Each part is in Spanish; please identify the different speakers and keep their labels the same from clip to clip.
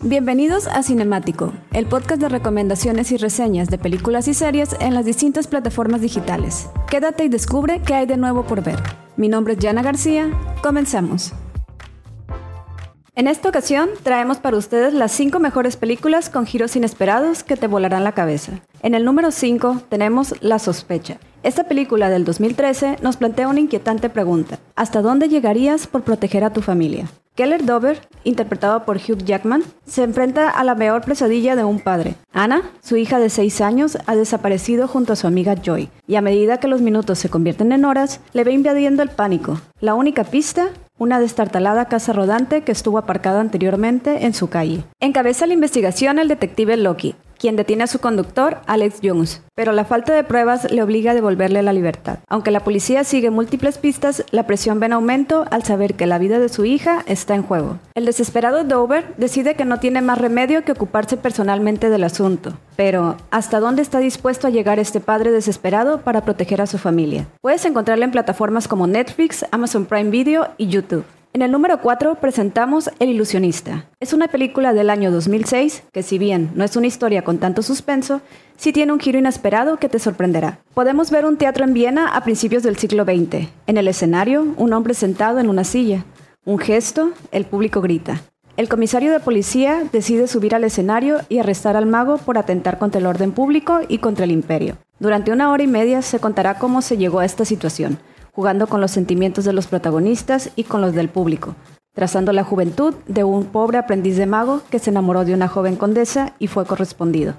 Speaker 1: Bienvenidos a Cinemático, el podcast de recomendaciones y reseñas de películas y series en las distintas plataformas digitales. Quédate y descubre qué hay de nuevo por ver. Mi nombre es Jana García. Comenzamos. En esta ocasión traemos para ustedes las 5 mejores películas con giros inesperados que te volarán la cabeza. En el número 5 tenemos La sospecha. Esta película del 2013 nos plantea una inquietante pregunta. ¿Hasta dónde llegarías por proteger a tu familia? Keller Dover, interpretado por Hugh Jackman, se enfrenta a la peor pesadilla de un padre. Anna, su hija de 6 años, ha desaparecido junto a su amiga Joy, y a medida que los minutos se convierten en horas, le ve invadiendo el pánico. La única pista una destartalada casa rodante que estuvo aparcada anteriormente en su calle. Encabeza la investigación el detective Loki, quien detiene a su conductor, Alex Jones, pero la falta de pruebas le obliga a devolverle la libertad. Aunque la policía sigue múltiples pistas, la presión ve en aumento al saber que la vida de su hija está en juego. El desesperado Dover decide que no tiene más remedio que ocuparse personalmente del asunto. Pero, ¿hasta dónde está dispuesto a llegar este padre desesperado para proteger a su familia? Puedes encontrarla en plataformas como Netflix, Amazon Prime Video y YouTube. En el número 4 presentamos El ilusionista. Es una película del año 2006 que si bien no es una historia con tanto suspenso, sí tiene un giro inesperado que te sorprenderá. Podemos ver un teatro en Viena a principios del siglo XX. En el escenario, un hombre sentado en una silla. Un gesto, el público grita. El comisario de policía decide subir al escenario y arrestar al mago por atentar contra el orden público y contra el imperio. Durante una hora y media se contará cómo se llegó a esta situación jugando con los sentimientos de los protagonistas y con los del público, trazando la juventud de un pobre aprendiz de mago que se enamoró de una joven condesa y fue correspondido.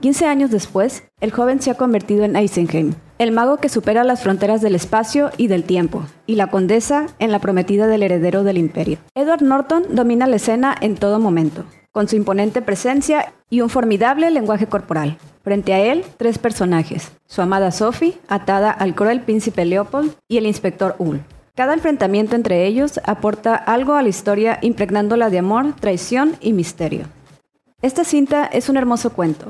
Speaker 1: 15 años después, el joven se ha convertido en Eisenheim, el mago que supera las fronteras del espacio y del tiempo, y la condesa en la prometida del heredero del imperio. Edward Norton domina la escena en todo momento, con su imponente presencia y un formidable lenguaje corporal. Frente a él, tres personajes, su amada Sophie, atada al cruel príncipe Leopold, y el inspector Ull. Cada enfrentamiento entre ellos aporta algo a la historia impregnándola de amor, traición y misterio. Esta cinta es un hermoso cuento.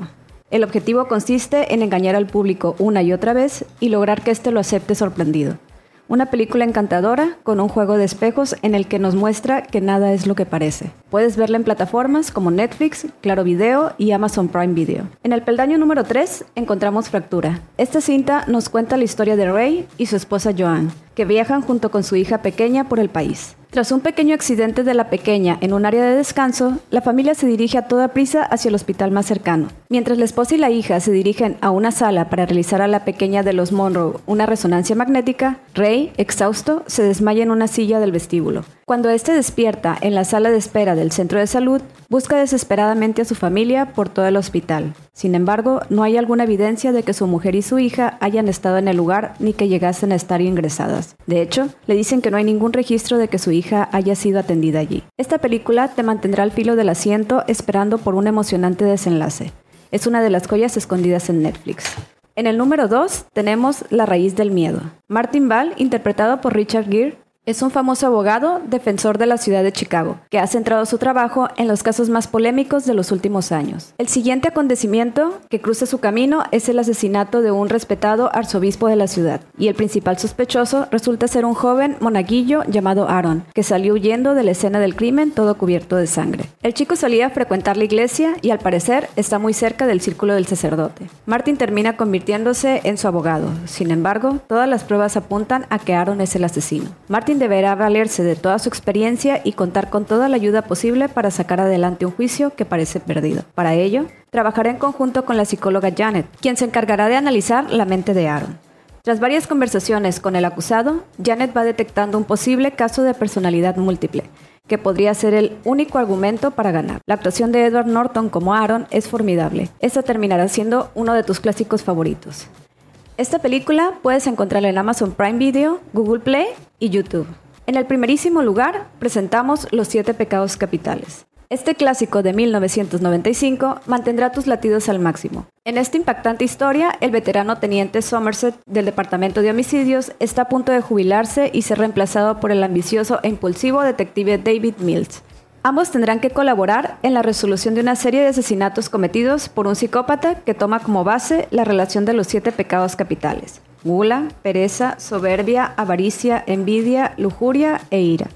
Speaker 1: El objetivo consiste en engañar al público una y otra vez y lograr que éste lo acepte sorprendido. Una película encantadora con un juego de espejos en el que nos muestra que nada es lo que parece. Puedes verla en plataformas como Netflix, Claro Video y Amazon Prime Video. En el peldaño número 3 encontramos Fractura. Esta cinta nos cuenta la historia de Ray y su esposa Joan, que viajan junto con su hija pequeña por el país. Tras un pequeño accidente de la pequeña en un área de descanso, la familia se dirige a toda prisa hacia el hospital más cercano. Mientras la esposa y la hija se dirigen a una sala para realizar a la pequeña de los Monroe una resonancia magnética, Ray, exhausto, se desmaya en una silla del vestíbulo. Cuando éste despierta en la sala de espera del centro de salud, busca desesperadamente a su familia por todo el hospital. Sin embargo, no hay alguna evidencia de que su mujer y su hija hayan estado en el lugar ni que llegasen a estar ingresadas. De hecho, le dicen que no hay ningún registro de que su hija haya sido atendida allí. Esta película te mantendrá al filo del asiento esperando por un emocionante desenlace. Es una de las joyas escondidas en Netflix. En el número 2 tenemos La raíz del miedo. Martin Ball, interpretado por Richard Gere, es un famoso abogado, defensor de la ciudad de Chicago, que ha centrado su trabajo en los casos más polémicos de los últimos años. El siguiente acontecimiento que cruza su camino es el asesinato de un respetado arzobispo de la ciudad, y el principal sospechoso resulta ser un joven monaguillo llamado Aaron, que salió huyendo de la escena del crimen todo cubierto de sangre. El chico solía frecuentar la iglesia y al parecer está muy cerca del círculo del sacerdote. Martin termina convirtiéndose en su abogado, sin embargo, todas las pruebas apuntan a que Aaron es el asesino. Martin deberá valerse de toda su experiencia y contar con toda la ayuda posible para sacar adelante un juicio que parece perdido. Para ello, trabajará en conjunto con la psicóloga Janet, quien se encargará de analizar la mente de Aaron. Tras varias conversaciones con el acusado, Janet va detectando un posible caso de personalidad múltiple, que podría ser el único argumento para ganar. La actuación de Edward Norton como Aaron es formidable. Esta terminará siendo uno de tus clásicos favoritos. Esta película puedes encontrarla en Amazon Prime Video, Google Play y YouTube. En el primerísimo lugar presentamos Los siete pecados capitales. Este clásico de 1995 mantendrá tus latidos al máximo. En esta impactante historia, el veterano teniente Somerset del Departamento de Homicidios está a punto de jubilarse y ser reemplazado por el ambicioso e impulsivo detective David Mills, Ambos tendrán que colaborar en la resolución de una serie de asesinatos cometidos por un psicópata que toma como base la relación de los siete pecados capitales. Gula, pereza, soberbia, avaricia, envidia, lujuria e ira.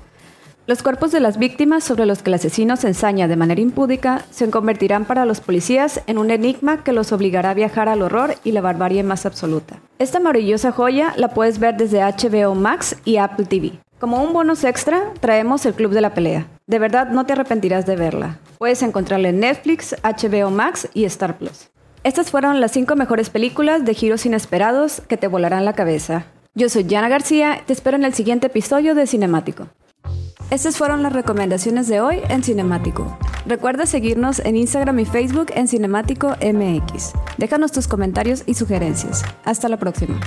Speaker 1: Los cuerpos de las víctimas sobre los que el asesino se ensaña de manera impúdica se convertirán para los policías en un enigma que los obligará a viajar al horror y la barbarie más absoluta. Esta maravillosa joya la puedes ver desde HBO Max y Apple TV. Como un bonus extra, traemos el Club de la Pelea. De verdad no te arrepentirás de verla. Puedes encontrarla en Netflix, HBO Max y Star Plus. Estas fueron las 5 mejores películas de giros inesperados que te volarán la cabeza. Yo soy Jana García, te espero en el siguiente episodio de Cinemático. Estas fueron las recomendaciones de hoy en Cinemático. Recuerda seguirnos en Instagram y Facebook en Cinemático MX. Déjanos tus comentarios y sugerencias. Hasta la próxima.